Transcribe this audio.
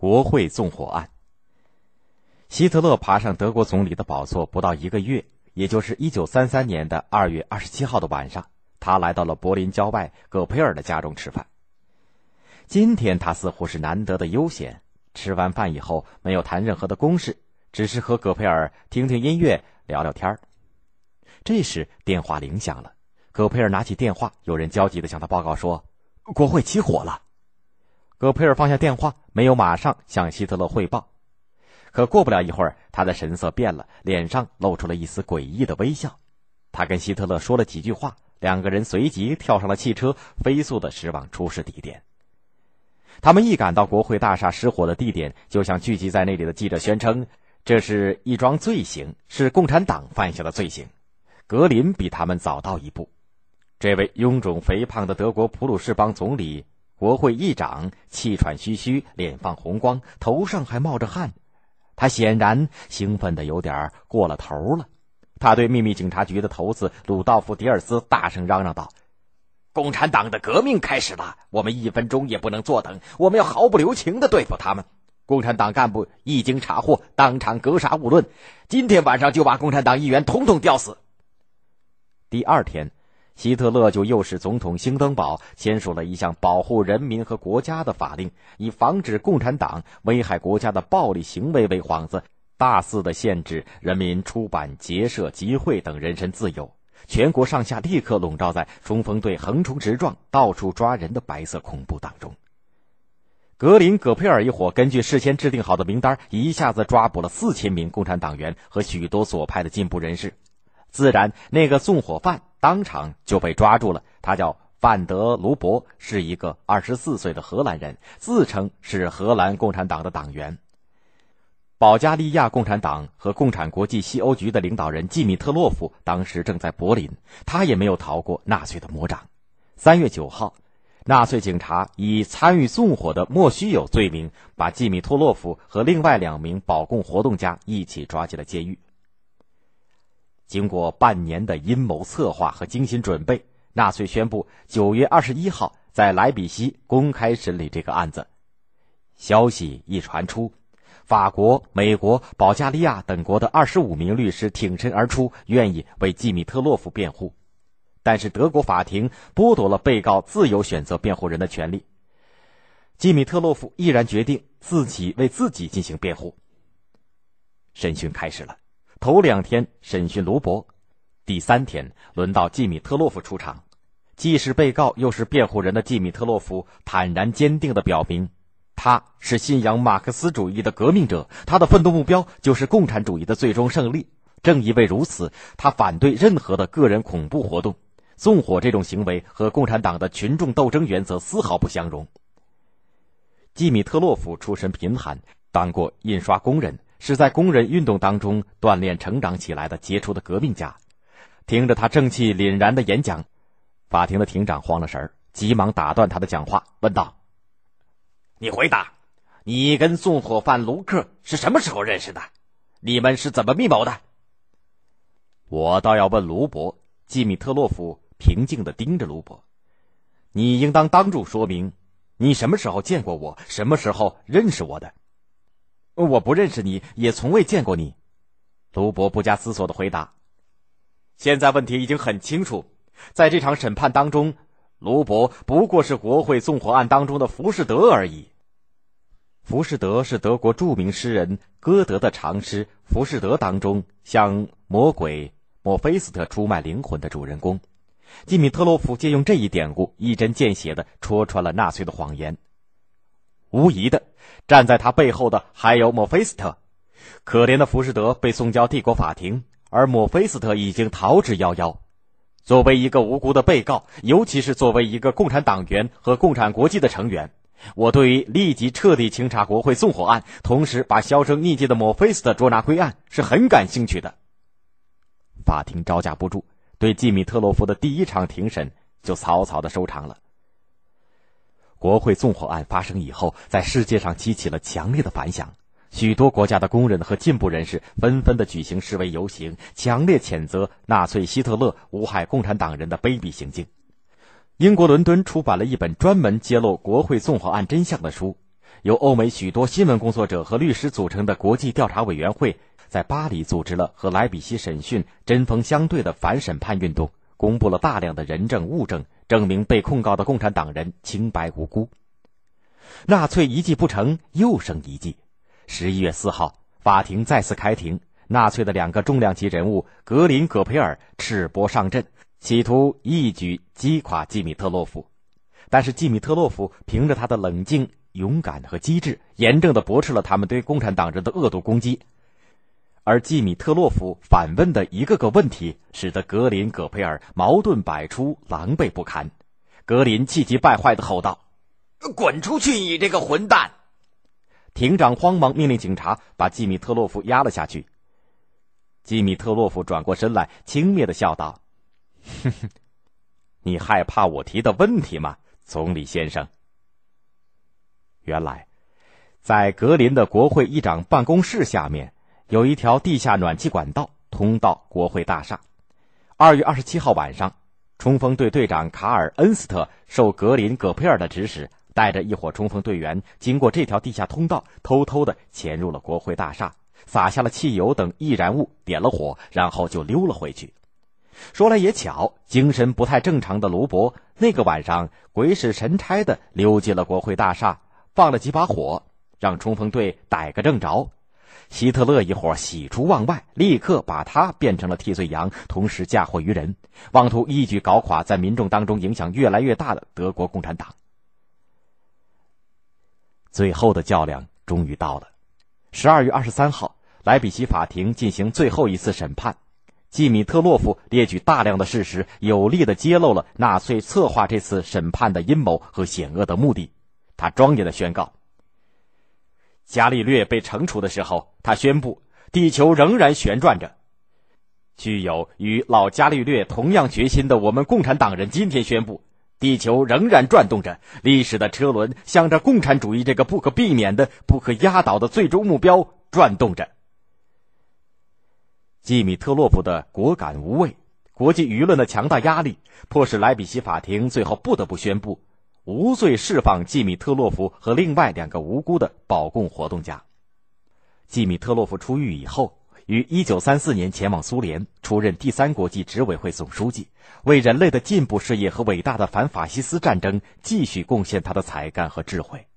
国会纵火案。希特勒爬上德国总理的宝座不到一个月，也就是一九三三年的二月二十七号的晚上，他来到了柏林郊外葛培尔的家中吃饭。今天他似乎是难得的悠闲，吃完饭以后没有谈任何的公事，只是和葛培尔听听音乐、聊聊天这时电话铃响了，葛培尔拿起电话，有人焦急的向他报告说：“国会起火了。”戈培尔放下电话，没有马上向希特勒汇报。可过不了一会儿，他的神色变了，脸上露出了一丝诡异的微笑。他跟希特勒说了几句话，两个人随即跳上了汽车，飞速的驶往出事地点。他们一赶到国会大厦失火的地点，就向聚集在那里的记者宣称，这是一桩罪行，是共产党犯下的罪行。格林比他们早到一步。这位臃肿肥胖的德国普鲁士邦总理、国会议长气喘吁吁，脸放红光，头上还冒着汗。他显然兴奋的有点过了头了。他对秘密警察局的头子鲁道夫·迪尔斯大声嚷嚷道。共产党的革命开始了，我们一分钟也不能坐等，我们要毫不留情的对付他们。共产党干部一经查获，当场格杀勿论。今天晚上就把共产党议员统统吊死。第二天，希特勒就诱使总统兴登堡签署了一项保护人民和国家的法令，以防止共产党危害国家的暴力行为为幌子，大肆的限制人民出版、结社、集会等人身自由。全国上下立刻笼罩在冲锋队横冲直撞、到处抓人的白色恐怖当中。格林、葛佩尔一伙根据事先制定好的名单，一下子抓捕了四千名共产党员和许多左派的进步人士。自然，那个纵火犯当场就被抓住了。他叫范德卢伯，是一个二十四岁的荷兰人，自称是荷兰共产党的党员。保加利亚共产党和共产国际西欧局的领导人季米特洛夫当时正在柏林，他也没有逃过纳粹的魔掌。三月九号，纳粹警察以参与纵火的莫须有罪名，把季米特洛夫和另外两名保共活动家一起抓进了监狱。经过半年的阴谋策划和精心准备，纳粹宣布九月二十一号在莱比锡公开审理这个案子。消息一传出。法国、美国、保加利亚等国的二十五名律师挺身而出，愿意为季米特洛夫辩护，但是德国法庭剥夺了被告自由选择辩护人的权利。季米特洛夫毅然决定自己为自己进行辩护。审讯开始了，头两天审讯卢博，第三天轮到季米特洛夫出场。既是被告又是辩护人的季米特洛夫坦然坚定地表明。他是信仰马克思主义的革命者，他的奋斗目标就是共产主义的最终胜利。正因为如此，他反对任何的个人恐怖活动，纵火这种行为和共产党的群众斗争原则丝毫不相容。季米特洛夫出身贫寒，当过印刷工人，是在工人运动当中锻炼成长起来的杰出的革命家。听着他正气凛然的演讲，法庭的庭长慌了神，急忙打断他的讲话，问道。你回答，你跟纵火犯卢克是什么时候认识的？你们是怎么密谋的？我倒要问卢博。季米特洛夫平静的盯着卢伯，你应当当众说明，你什么时候见过我，什么时候认识我的？我不认识你，也从未见过你。卢博不加思索的回答。现在问题已经很清楚，在这场审判当中。卢博不过是国会纵火案当中的浮士德而已。浮士德是德国著名诗人歌德的长诗《浮士德》当中向魔鬼墨菲斯特出卖灵魂的主人公。基米特洛夫借用这一典故，一针见血的戳穿了纳粹的谎言。无疑的，站在他背后的还有墨菲斯特。可怜的浮士德被送交帝国法庭，而墨菲斯特已经逃之夭夭。作为一个无辜的被告，尤其是作为一个共产党员和共产国际的成员，我对于立即彻底清查国会纵火案，同时把销声匿迹的莫菲斯特捉拿归案是很感兴趣的。法庭招架不住，对季米特洛夫的第一场庭审就草草的收场了。国会纵火案发生以后，在世界上激起了强烈的反响。许多国家的工人和进步人士纷纷的举行示威游行，强烈谴责纳粹希特勒无害共产党人的卑鄙行径。英国伦敦出版了一本专门揭露国会纵火案真相的书，由欧美许多新闻工作者和律师组成的国际调查委员会，在巴黎组织了和莱比锡审讯针锋相对的反审判运动，公布了大量的人证物证，证明被控告的共产党人清白无辜。纳粹一计不成，又生一计。十一月四号，法庭再次开庭，纳粹的两个重量级人物格林、葛培尔赤膊上阵，企图一举击垮季米特洛夫。但是季米特洛夫凭着他的冷静、勇敢和机智，严正的驳斥了他们对共产党人的恶毒攻击。而季米特洛夫反问的一个个问题，使得格林、葛佩尔矛盾百出，狼狈不堪。格林气急败坏的吼道：“滚出去，你这个混蛋！”庭长慌忙命令警察把季米特洛夫押了下去。季米特洛夫转过身来，轻蔑的笑道：“哼哼，你害怕我提的问题吗，总理先生？”原来，在格林的国会议长办公室下面有一条地下暖气管道通到国会大厦。二月二十七号晚上，冲锋队队长卡尔恩斯特受格林葛佩尔的指使。带着一伙冲锋队员，经过这条地下通道，偷偷的潜入了国会大厦，撒下了汽油等易燃物，点了火，然后就溜了回去。说来也巧，精神不太正常的卢伯那个晚上鬼使神差的溜进了国会大厦，放了几把火，让冲锋队逮个正着。希特勒一伙喜出望外，立刻把他变成了替罪羊，同时嫁祸于人，妄图一举搞垮在民众当中影响越来越大的德国共产党。最后的较量终于到了。十二月二十三号，莱比锡法庭进行最后一次审判。季米特洛夫列举大量的事实，有力的揭露了纳粹策划这次审判的阴谋和险恶的目的。他庄严的宣告：伽利略被惩处的时候，他宣布地球仍然旋转着。具有与老伽利略同样决心的我们共产党人今天宣布。地球仍然转动着，历史的车轮向着共产主义这个不可避免的、不可压倒的最终目标转动着。季米特洛夫的果敢无畏，国际舆论的强大压力，迫使莱比锡法庭最后不得不宣布无罪释放季米特洛夫和另外两个无辜的保共活动家。季米特洛夫出狱以后。于一九三四年前往苏联，出任第三国际执委会总书记，为人类的进步事业和伟大的反法西斯战争继续贡献他的才干和智慧。